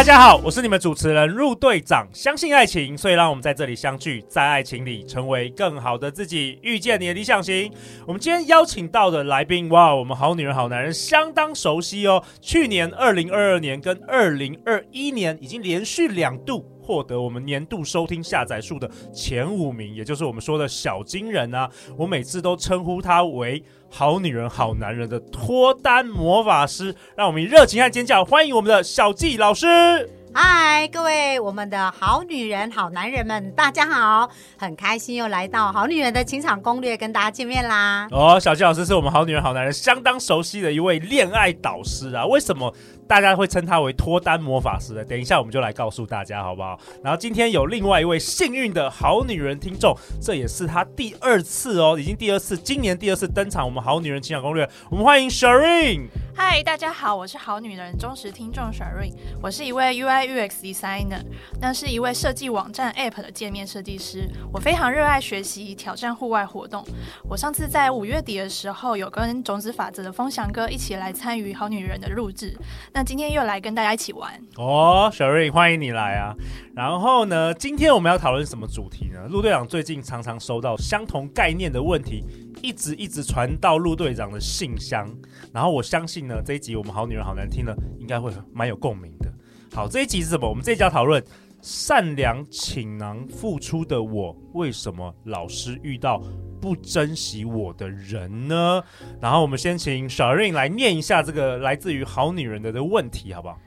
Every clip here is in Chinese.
大家好，我是你们主持人陆队长。相信爱情，所以让我们在这里相聚，在爱情里成为更好的自己，遇见你的理想型。我们今天邀请到的来宾，哇，我们好女人好男人相当熟悉哦。去年二零二二年跟二零二一年已经连续两度获得我们年度收听下载数的前五名，也就是我们说的小金人啊。我每次都称呼他为。好女人，好男人的脱单魔法师，让我们热情和尖叫欢迎我们的小季老师。嗨，各位我们的好女人、好男人们，大家好，很开心又来到好女人的情场攻略，跟大家见面啦。哦，小纪老师是我们好女人、好男人相当熟悉的一位恋爱导师啊，为什么？大家会称他为脱单魔法师呢，等一下我们就来告诉大家好不好？然后今天有另外一位幸运的好女人听众，这也是他第二次哦，已经第二次，今年第二次登场。我们好女人情场攻略，我们欢迎 Shireen。嗨，大家好，我是好女人忠实听众 Shireen，我是一位 UI UX designer，那是一位设计网站 App 的界面设计师。我非常热爱学习，挑战户外活动。我上次在五月底的时候，有跟种子法则的风翔哥一起来参与好女人的录制。那今天又来跟大家一起玩哦，Shireen，欢迎你来啊！然后呢，今天我们要讨论什么主题呢？陆队长最近常常收到相同概念的问题，一直一直传到陆队长的信箱。然后我相信呢，这一集我们好女人好难听呢，应该会蛮有共鸣的。好，这一集是什么？我们这一集要讨论善良倾囊付出的我，为什么老是遇到不珍惜我的人呢？然后我们先请 Shireen 来念一下这个来自于好女人的的问题，好不好？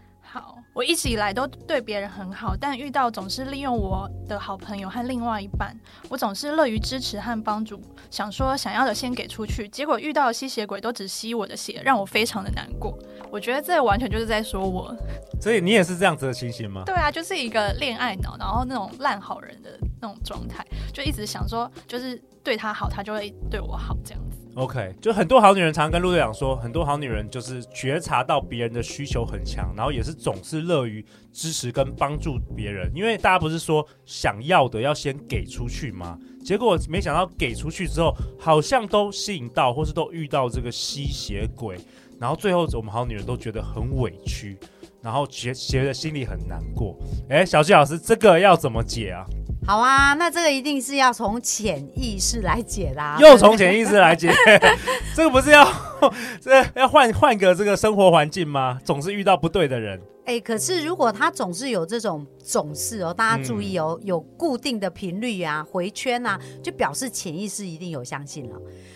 好，我一直以来都对别人很好，但遇到总是利用我的好朋友和另外一半，我总是乐于支持和帮助，想说想要的先给出去，结果遇到的吸血鬼都只吸我的血，让我非常的难过。我觉得这完全就是在说我，所以你也是这样子的情形吗？对啊，就是一个恋爱脑，然后那种烂好人的那种状态，就一直想说，就是对他好，他就会对我好这样子。OK，就很多好女人常常跟陆队长说，很多好女人就是觉察到别人的需求很强，然后也是总是乐于支持跟帮助别人，因为大家不是说想要的要先给出去吗？结果没想到给出去之后，好像都吸引到，或是都遇到这个吸血鬼，然后最后我们好女人都觉得很委屈，然后觉觉得心里很难过。哎，小纪老师，这个要怎么解啊？好啊，那这个一定是要从潜意识来解啦。又从潜意识来解，这个不是要 这要换换个这个生活环境吗？总是遇到不对的人。哎、欸，可是如果他总是有这种总是哦，大家注意哦，嗯、有固定的频率啊，回圈啊，就表示潜意识一定有相信了。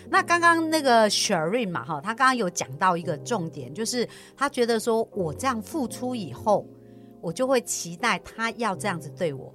那刚刚那个 Shireen 嘛，哈，他刚刚有讲到一个重点，就是他觉得说我这样付出以后，我就会期待他要这样子对我。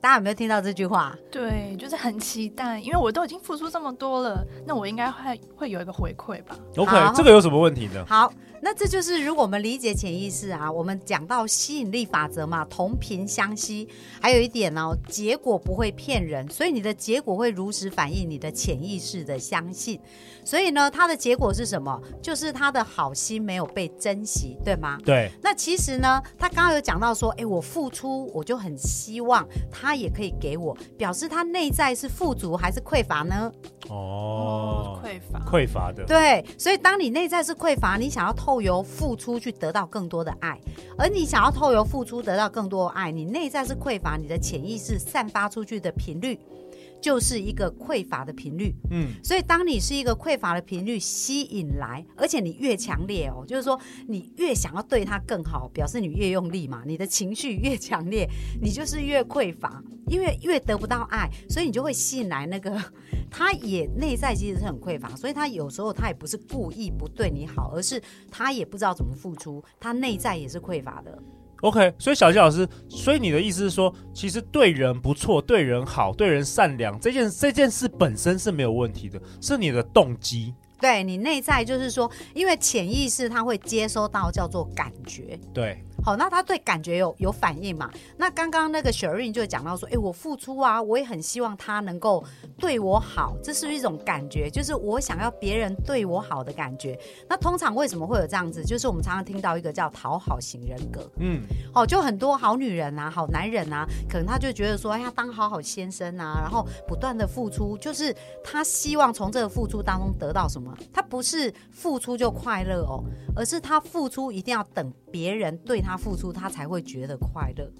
大家有没有听到这句话？对，就是很期待，因为我都已经付出这么多了，那我应该会会有一个回馈吧？OK，这个有什么问题呢？好。那这就是如果我们理解潜意识啊，我们讲到吸引力法则嘛，同频相吸。还有一点呢、哦，结果不会骗人，所以你的结果会如实反映你的潜意识的相信。所以呢，它的结果是什么？就是他的好心没有被珍惜，对吗？对。那其实呢，他刚刚有讲到说，哎，我付出，我就很希望他也可以给我，表示他内在是富足还是匮乏呢？哦，匮乏，匮乏的。对，所以当你内在是匮乏，你想要透由付出去得到更多的爱，而你想要透由付出得到更多的爱，你内在是匮乏，你的潜意识散发出去的频率就是一个匮乏的频率。嗯，所以当你是一个匮乏的频率吸引来，而且你越强烈哦，就是说你越想要对他更好，表示你越用力嘛，你的情绪越强烈，你就是越匮乏，因为越得不到爱，所以你就会吸引来那个。他也内在其实是很匮乏，所以他有时候他也不是故意不对你好，而是他也不知道怎么付出，他内在也是匮乏的。OK，所以小纪老师，所以你的意思是说，其实对人不错、对人好、对人善良这件这件事本身是没有问题的，是你的动机。对，你内在就是说，因为潜意识他会接收到叫做感觉。对。好，那他对感觉有有反应嘛？那刚刚那个 Shireen 就讲到说，哎、欸，我付出啊，我也很希望他能够对我好，这是一种感觉，就是我想要别人对我好的感觉。那通常为什么会有这样子？就是我们常常听到一个叫讨好型人格，嗯，好，就很多好女人啊，好男人啊，可能他就觉得说，哎呀，当好好先生啊，然后不断的付出，就是他希望从这个付出当中得到什么？他不是付出就快乐哦，而是他付出一定要等别人对他付出，他才会觉得快乐。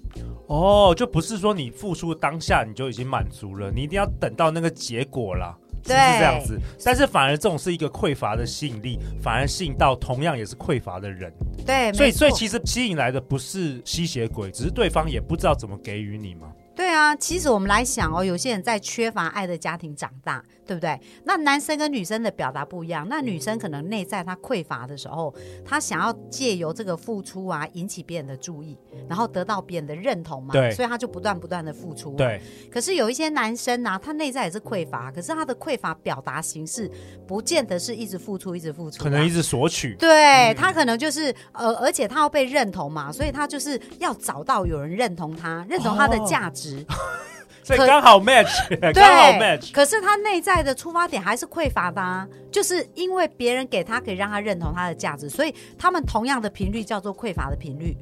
哦，就不是说你付出当下你就已经满足了，你一定要等到那个结果啦。对，是这样子，但是反而这种是一个匮乏的吸引力，反而吸引到同样也是匮乏的人。对，所以所以其实吸引来的不是吸血鬼，只是对方也不知道怎么给予你嘛。对啊，其实我们来想哦，有些人在缺乏爱的家庭长大，对不对？那男生跟女生的表达不一样，那女生可能内在她匮乏的时候，她想要借由这个付出啊，引起别人的注意，然后得到别人的认同嘛，对，所以她就不断不断的付出。对。可是有一些男生啊，他内在也是匮乏，可是他的匮乏表达形式不见得是一直付出，一直付出，可能一直索取。对，他可能就是呃，而且他要被认同嘛，所以他就是要找到有人认同他，认同他的价值。哦 所以刚好 match，刚好 match。可是他内在的出发点还是匮乏的啊，就是因为别人给他可以让他认同他的价值，所以他们同样的频率叫做匮乏的频率。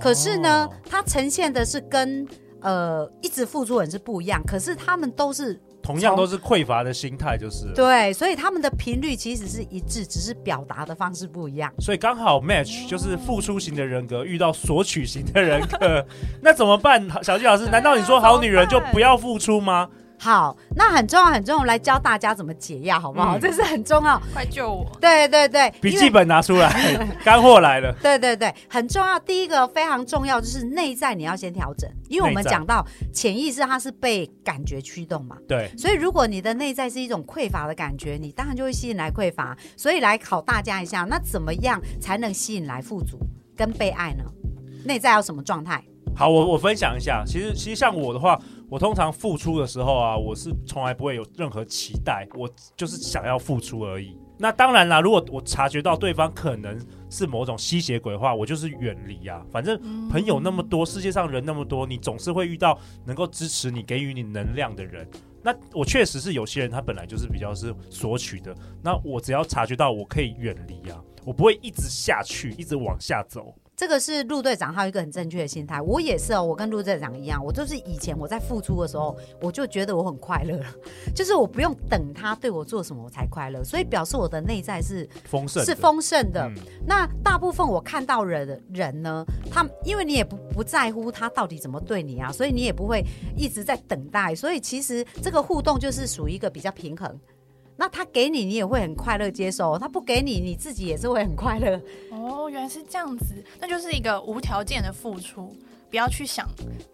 可是呢，他呈现的是跟呃一直付出人是不一样，可是他们都是。同样都是匮乏的心态，就是对，所以他们的频率其实是一致，只是表达的方式不一样。所以刚好 match 就是付出型的人格遇到索取型的人格，那怎么办？小纪老师，难道你说好女人就不要付出吗？好，那很重要，很重要，来教大家怎么解压，好不好？嗯、这是很重要，快救我！对对对，笔记本拿出来，干货来了。对对对，很重要。第一个非常重要就是内在你要先调整，因为我们讲到潜意识它是被感觉驱动嘛。对，所以如果你的内在是一种匮乏的感觉，你当然就会吸引来匮乏。所以来考大家一下，那怎么样才能吸引来富足跟被爱呢？内在要什么状态？好，我我分享一下。其实其实像我的话。我通常付出的时候啊，我是从来不会有任何期待，我就是想要付出而已。那当然啦，如果我察觉到对方可能是某种吸血鬼的话，我就是远离啊。反正朋友那么多，世界上人那么多，你总是会遇到能够支持你、给予你能量的人。那我确实是有些人，他本来就是比较是索取的。那我只要察觉到，我可以远离啊，我不会一直下去，一直往下走。这个是陆队长，他有一个很正确的心态。我也是哦，我跟陆队长一样，我就是以前我在付出的时候，我就觉得我很快乐，就是我不用等他对我做什么我才快乐，所以表示我的内在是丰盛，是丰盛的。嗯、那大部分我看到人的人呢，他因为你也不不在乎他到底怎么对你啊，所以你也不会一直在等待，所以其实这个互动就是属于一个比较平衡。那他给你，你也会很快乐接受；他不给你，你自己也是会很快乐。哦，原来是这样子，那就是一个无条件的付出，不要去想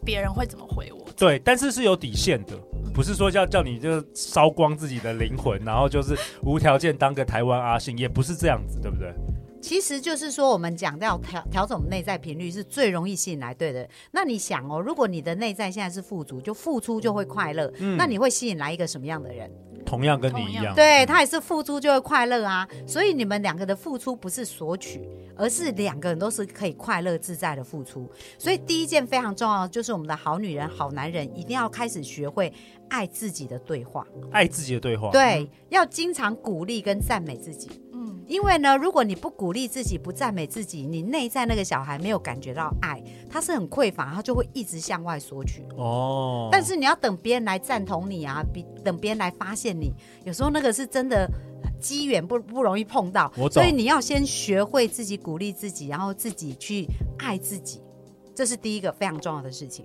别人会怎么回我。对，但是是有底线的，不是说叫叫你就烧光自己的灵魂，然后就是无条件当个台湾阿信，也不是这样子，对不对？其实就是说，我们讲到调调整内在频率是最容易吸引来对的。那你想哦，如果你的内在现在是富足，就付出就会快乐，嗯，那你会吸引来一个什么样的人？同样跟你一样，对，他也是付出就会快乐啊，所以你们两个的付出不是索取，而是两个人都是可以快乐自在的付出。所以第一件非常重要的就是我们的好女人、好男人一定要开始学会爱自己的对话，爱自己的对话，对，要经常鼓励跟赞美自己。因为呢，如果你不鼓励自己，不赞美自己，你内在那个小孩没有感觉到爱，他是很匮乏，他就会一直向外索取。哦。但是你要等别人来赞同你啊，比等别人来发现你，有时候那个是真的机缘不不容易碰到。我。所以你要先学会自己鼓励自己，然后自己去爱自己，这是第一个非常重要的事情。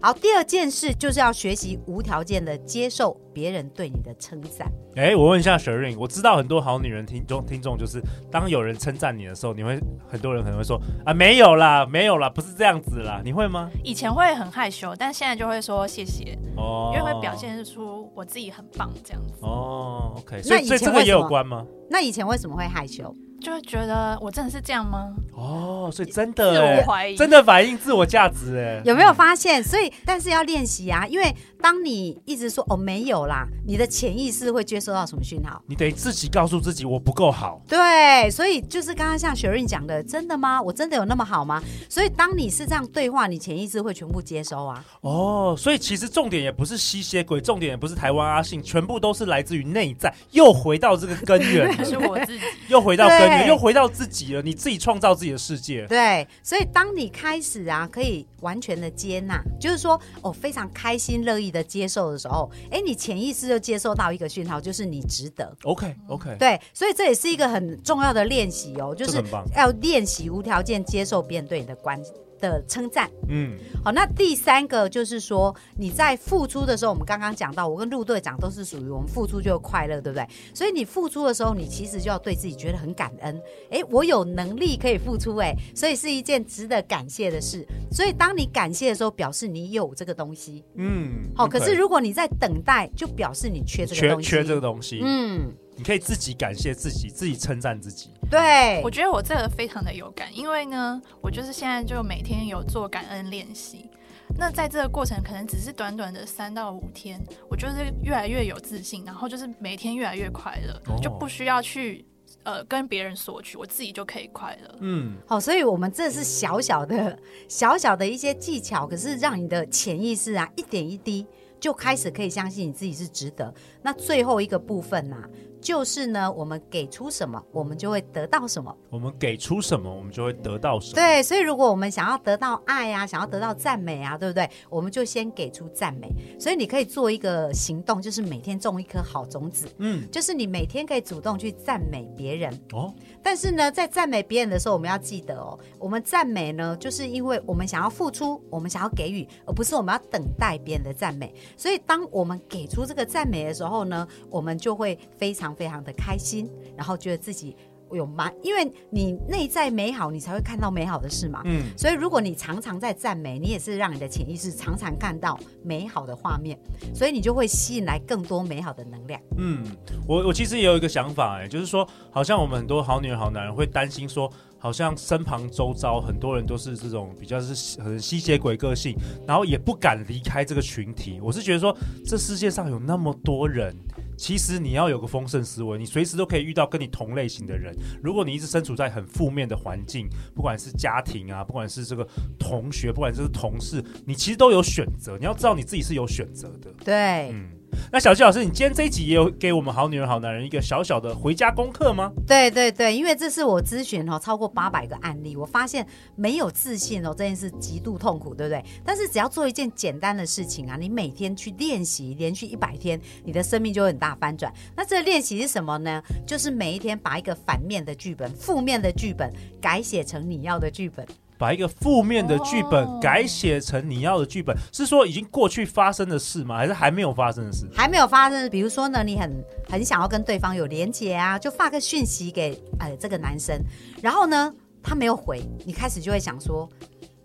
好，第二件事就是要学习无条件的接受别人对你的称赞。哎，我问一下 Shireen，我知道很多好女人听众听众就是，当有人称赞你的时候，你会很多人可能会说啊，没有啦，没有啦，不是这样子啦，你会吗？以前会很害羞，但现在就会说谢谢，哦，因为会表现出我自己很棒这样子。哦，OK，所以所以这个也有关吗？那以前为什么会害羞？就会觉得我真的是这样吗？哦，所以真的自我怀疑，真的反映自我价值哎，有没有发现？所以但是要练习啊，因为当你一直说哦没有啦，你的潜意识会接收到什么讯号？你得自己告诉自己我不够好。对，所以就是刚刚像雪瑞讲的，真的吗？我真的有那么好吗？所以当你是这样对话，你潜意识会全部接收啊。哦，所以其实重点也不是吸血鬼，重点也不是台湾阿信，全部都是来自于内在，又回到这个根源，是我自己，又回到根源，又回到自己了。你自己创造自己的世界。对，所以当你开始啊，可以完全的接纳，就是说，哦，非常开心乐意的接受的时候，哎，你潜意识就接受到一个讯号，就是你值得。OK OK。对，所以这也是一个很重要的练习哦，就是要练习无条件接受别人对你的关的称赞，嗯，好，那第三个就是说你在付出的时候，我们刚刚讲到，我跟陆队长都是属于我们付出就快乐，对不对？所以你付出的时候，你其实就要对自己觉得很感恩，哎，我有能力可以付出，哎，所以是一件值得感谢的事。所以当你感谢的时候，表示你有这个东西，嗯，好。可是如果你在等待，就表示你缺这个东西，缺缺这个东西，嗯。你可以自己感谢自己，自己称赞自己。对，我觉得我这个非常的有感，因为呢，我就是现在就每天有做感恩练习。那在这个过程，可能只是短短的三到五天，我就是越来越有自信，然后就是每天越来越快乐，哦、就不需要去呃跟别人索取，我自己就可以快乐。嗯，好，所以我们这是小小的、小小的一些技巧，可是让你的潜意识啊一点一滴就开始可以相信你自己是值得。那最后一个部分呢、啊？就是呢，我们给出什么，我们就会得到什么。我们给出什么，我们就会得到什么。对，所以如果我们想要得到爱啊，想要得到赞美啊，对不对？我们就先给出赞美。所以你可以做一个行动，就是每天种一颗好种子。嗯，就是你每天可以主动去赞美别人。哦，但是呢，在赞美别人的时候，我们要记得哦，我们赞美呢，就是因为我们想要付出，我们想要给予，而不是我们要等待别人的赞美。所以，当我们给出这个赞美的时候呢，我们就会非常。非常的开心，然后觉得自己有蛮，因为你内在美好，你才会看到美好的事嘛。嗯，所以如果你常常在赞美，你也是让你的潜意识常常看到美好的画面，所以你就会吸引来更多美好的能量。嗯，我我其实也有一个想法，哎，就是说，好像我们很多好女人、好男人会担心说，好像身旁周遭很多人都是这种比较是很吸血鬼个性，然后也不敢离开这个群体。我是觉得说，这世界上有那么多人。其实你要有个丰盛思维，你随时都可以遇到跟你同类型的人。如果你一直身处在很负面的环境，不管是家庭啊，不管是这个同学，不管是同事，你其实都有选择。你要知道你自己是有选择的。对，嗯。那小纪老师，你今天这一集也有给我们好女人好男人一个小小的回家功课吗？对对对，因为这是我咨询哦超过八百个案例，我发现没有自信哦这件事极度痛苦，对不对？但是只要做一件简单的事情啊，你每天去练习，连续一百天，你的生命就会很大翻转。那这个练习是什么呢？就是每一天把一个反面的剧本、负面的剧本改写成你要的剧本。把一个负面的剧本改写成你要的剧本，哦、是说已经过去发生的事吗？还是还没有发生的事？还没有发生。比如说呢，你很很想要跟对方有连结啊，就发个讯息给呃这个男生，然后呢他没有回，你开始就会想说，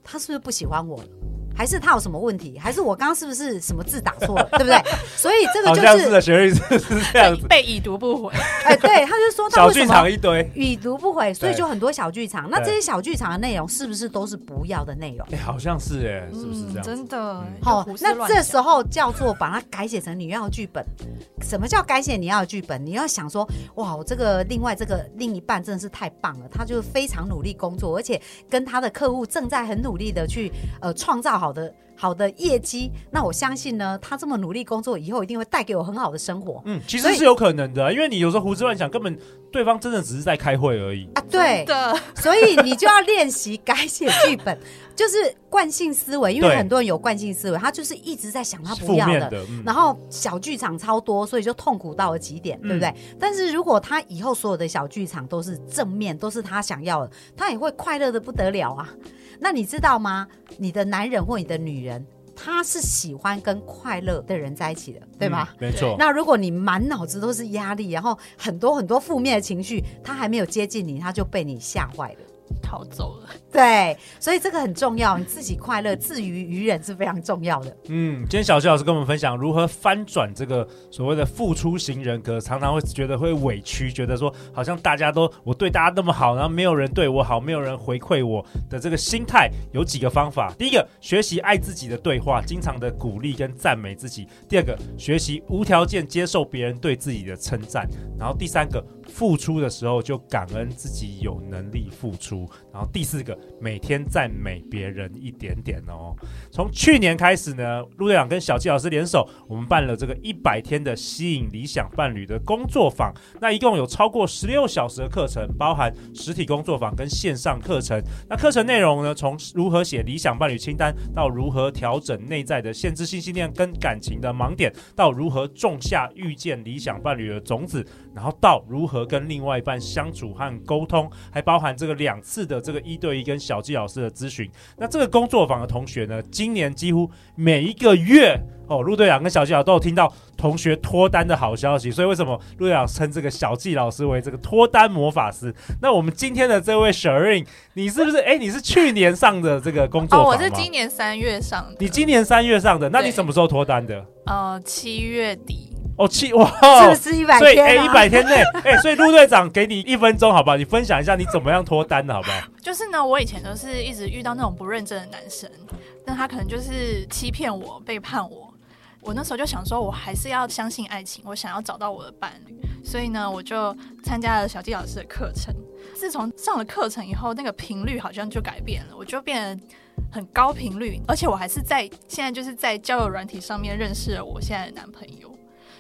他是不是不喜欢我了？还是他有什么问题？还是我刚刚是不是什么字打错了？对不对？所以这个就是好像是，学历是是这样子，被已读不回。哎，对，他就说小剧场一堆，已读不回，所以就很多小剧场。那这些小剧场的内容是不是都是不要的内容？哎，好像是哎，是不是这样？真的。好，那这时候叫做把它改写成你要的剧本。什么叫改写你要的剧本？你要想说，哇，我这个另外这个另一半真的是太棒了，他就非常努力工作，而且跟他的客户正在很努力的去呃创造好的。好的业绩，那我相信呢，他这么努力工作，以后一定会带给我很好的生活。嗯，其实是有可能的，因为你有时候胡思乱想，根本对方真的只是在开会而已啊。对的，所以你就要练习改写剧本，就是惯性思维，因为很多人有惯性思维，他就是一直在想他不要的，的嗯、然后小剧场超多，所以就痛苦到了极点，对不对？嗯、但是如果他以后所有的小剧场都是正面，都是他想要的，他也会快乐的不得了啊。那你知道吗？你的男人或你的女人，他是喜欢跟快乐的人在一起的，对吗？嗯、没错。那如果你满脑子都是压力，然后很多很多负面的情绪，他还没有接近你，他就被你吓坏了。逃走了。对，所以这个很重要，你自己快乐，自娱娱人是非常重要的。嗯，今天小徐老师跟我们分享如何翻转这个所谓的付出型人格，常常会觉得会委屈，觉得说好像大家都我对大家那么好，然后没有人对我好，没有人回馈我的这个心态，有几个方法。第一个，学习爱自己的对话，经常的鼓励跟赞美自己；第二个，学习无条件接受别人对自己的称赞；然后第三个。付出的时候就感恩自己有能力付出，然后第四个，每天赞美别人一点点哦。从去年开始呢，陆队长跟小纪老师联手，我们办了这个一百天的吸引理想伴侣的工作坊，那一共有超过十六小时的课程，包含实体工作坊跟线上课程。那课程内容呢，从如何写理想伴侣清单，到如何调整内在的限制性信念跟感情的盲点，到如何种下遇见理想伴侣的种子，然后到如何。跟另外一半相处和沟通，还包含这个两次的这个一对一跟小纪老师的咨询。那这个工作坊的同学呢，今年几乎每一个月哦，陆队长跟小纪老师都有听到同学脱单的好消息。所以为什么陆队长称这个小纪老师为这个脱单魔法师？那我们今天的这位 Shireen，你是不是？哎，你是去年上的这个工作坊？哦，我是今年三月上的。你今年三月上的，那你什么时候脱单的？呃，七月底。哦，七哇，是不是一百天？啊？所以哎，一百天内，哎，所以陆队长给你一分钟，好不好？你分享一下你怎么样脱单的，好不好？就是呢，我以前都是一直遇到那种不认真的男生，但他可能就是欺骗我、背叛我。我那时候就想说，我还是要相信爱情，我想要找到我的伴侣，所以呢，我就参加了小纪老师的课程。自从上了课程以后，那个频率好像就改变了，我就变得很高频率，而且我还是在现在就是在交友软体上面认识了我现在的男朋友。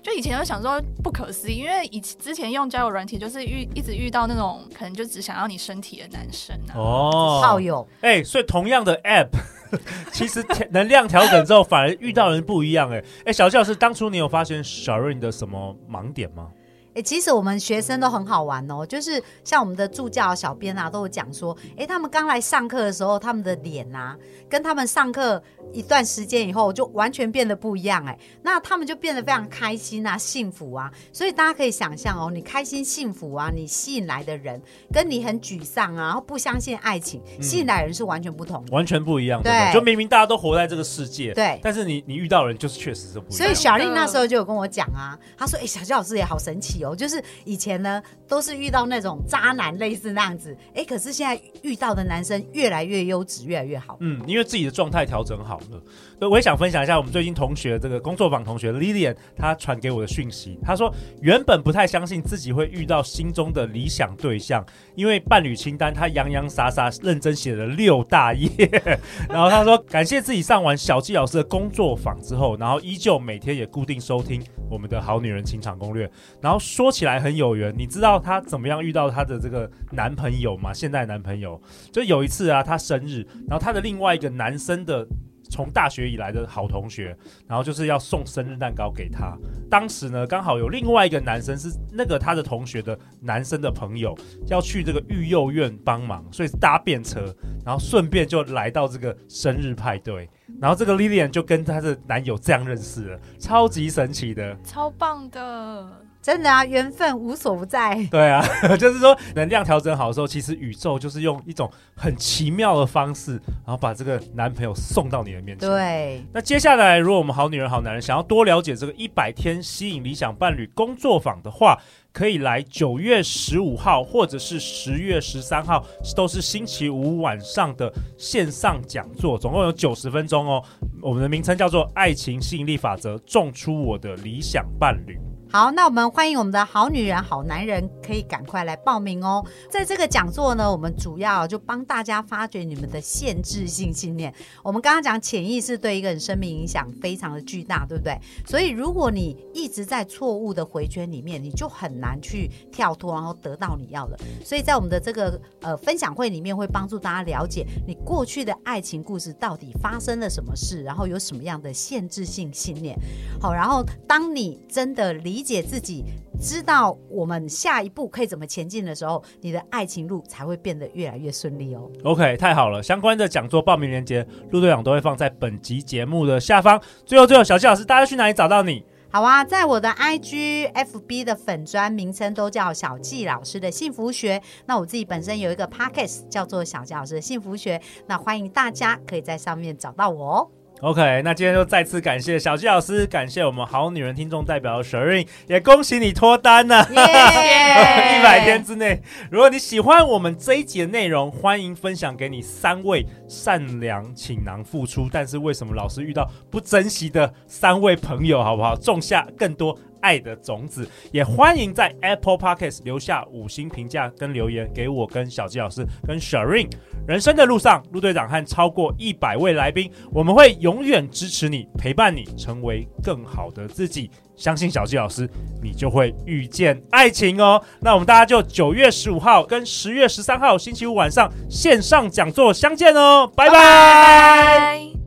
就以前就想说不可思议，因为以之前用交友软体就是遇一直遇到那种可能就只想要你身体的男生啊，哦，炮友，哎，所以同样的 app，其实能量调整之后反而遇到人不一样，哎，哎，小纪老师，当初你有发现 Shireen 的什么盲点吗？哎，其实我们学生都很好玩哦，就是像我们的助教小编啊，都有讲说，哎，他们刚来上课的时候，他们的脸啊，跟他们上课一段时间以后，就完全变得不一样，哎，那他们就变得非常开心啊，幸福啊，所以大家可以想象哦，你开心幸福啊，你吸引来的人，跟你很沮丧啊，然后不相信爱情，吸引来的人是完全不同的，完全不一样的，对，就明明大家都活在这个世界，对，但是你你遇到的人就是确实是不一样。所以小丽那时候就有跟我讲啊，她说，哎，小纪老师也好神奇就是以前呢都是遇到那种渣男类似那样子，哎，可是现在遇到的男生越来越优质，越来越好。嗯，因为自己的状态调整好了。所以我也想分享一下我们最近同学这个工作坊同学 Lilian，她传给我的讯息。她说原本不太相信自己会遇到心中的理想对象，因为伴侣清单她洋洋洒洒认真写了六大页。然后她说感谢自己上完小纪老师的工作坊之后，然后依旧每天也固定收听我们的好女人情场攻略。然后说起来很有缘，你知道她怎么样遇到她的这个男朋友吗？现在男朋友就有一次啊，她生日，然后她的另外一个男生的。从大学以来的好同学，然后就是要送生日蛋糕给他。当时呢，刚好有另外一个男生是那个他的同学的男生的朋友，要去这个育幼院帮忙，所以搭便车，然后顺便就来到这个生日派对。然后这个 Lilian 就跟她的男友这样认识了，超级神奇的，超棒的。真的啊，缘分无所不在。对啊，就是说能量调整好的时候，其实宇宙就是用一种很奇妙的方式，然后把这个男朋友送到你的面前。对。那接下来，如果我们好女人好男人想要多了解这个一百天吸引理想伴侣工作坊的话，可以来九月十五号或者是十月十三号，都是星期五晚上的线上讲座，总共有九十分钟哦。我们的名称叫做《爱情吸引力法则》，种出我的理想伴侣。好，那我们欢迎我们的好女人、好男人，可以赶快来报名哦。在这个讲座呢，我们主要就帮大家发掘你们的限制性信念。我们刚刚讲潜意识对一个人生命影响非常的巨大，对不对？所以如果你一直在错误的回圈里面，你就很难去跳脱，然后得到你要的。所以在我们的这个呃分享会里面，会帮助大家了解你过去的爱情故事到底发生了什么事，然后有什么样的限制性信念。好，然后当你真的理理解自己，知道我们下一步可以怎么前进的时候，你的爱情路才会变得越来越顺利哦。OK，太好了，相关的讲座报名链接，陆队长都会放在本集节目的下方。最后，最后，小纪老师，大家去哪里找到你？好啊，在我的 IG、FB 的粉砖名称都叫小纪老师的幸福学。那我自己本身有一个 Podcast 叫做小纪老师的幸福学，那欢迎大家可以在上面找到我哦。OK，那今天就再次感谢小纪老师，感谢我们好女人听众代表 Shireen，也恭喜你脱单了，一百!天之内。如果你喜欢我们这一集的内容，欢迎分享给你三位善良倾囊付出，但是为什么老是遇到不珍惜的三位朋友，好不好？种下更多。爱的种子，也欢迎在 Apple Podcast 留下五星评价跟留言给我跟小纪老师跟 Shireen。人生的路上，陆队长和超过一百位来宾，我们会永远支持你，陪伴你，成为更好的自己。相信小纪老师，你就会遇见爱情哦。那我们大家就九月十五号跟十月十三号星期五晚上线上讲座相见哦，拜拜。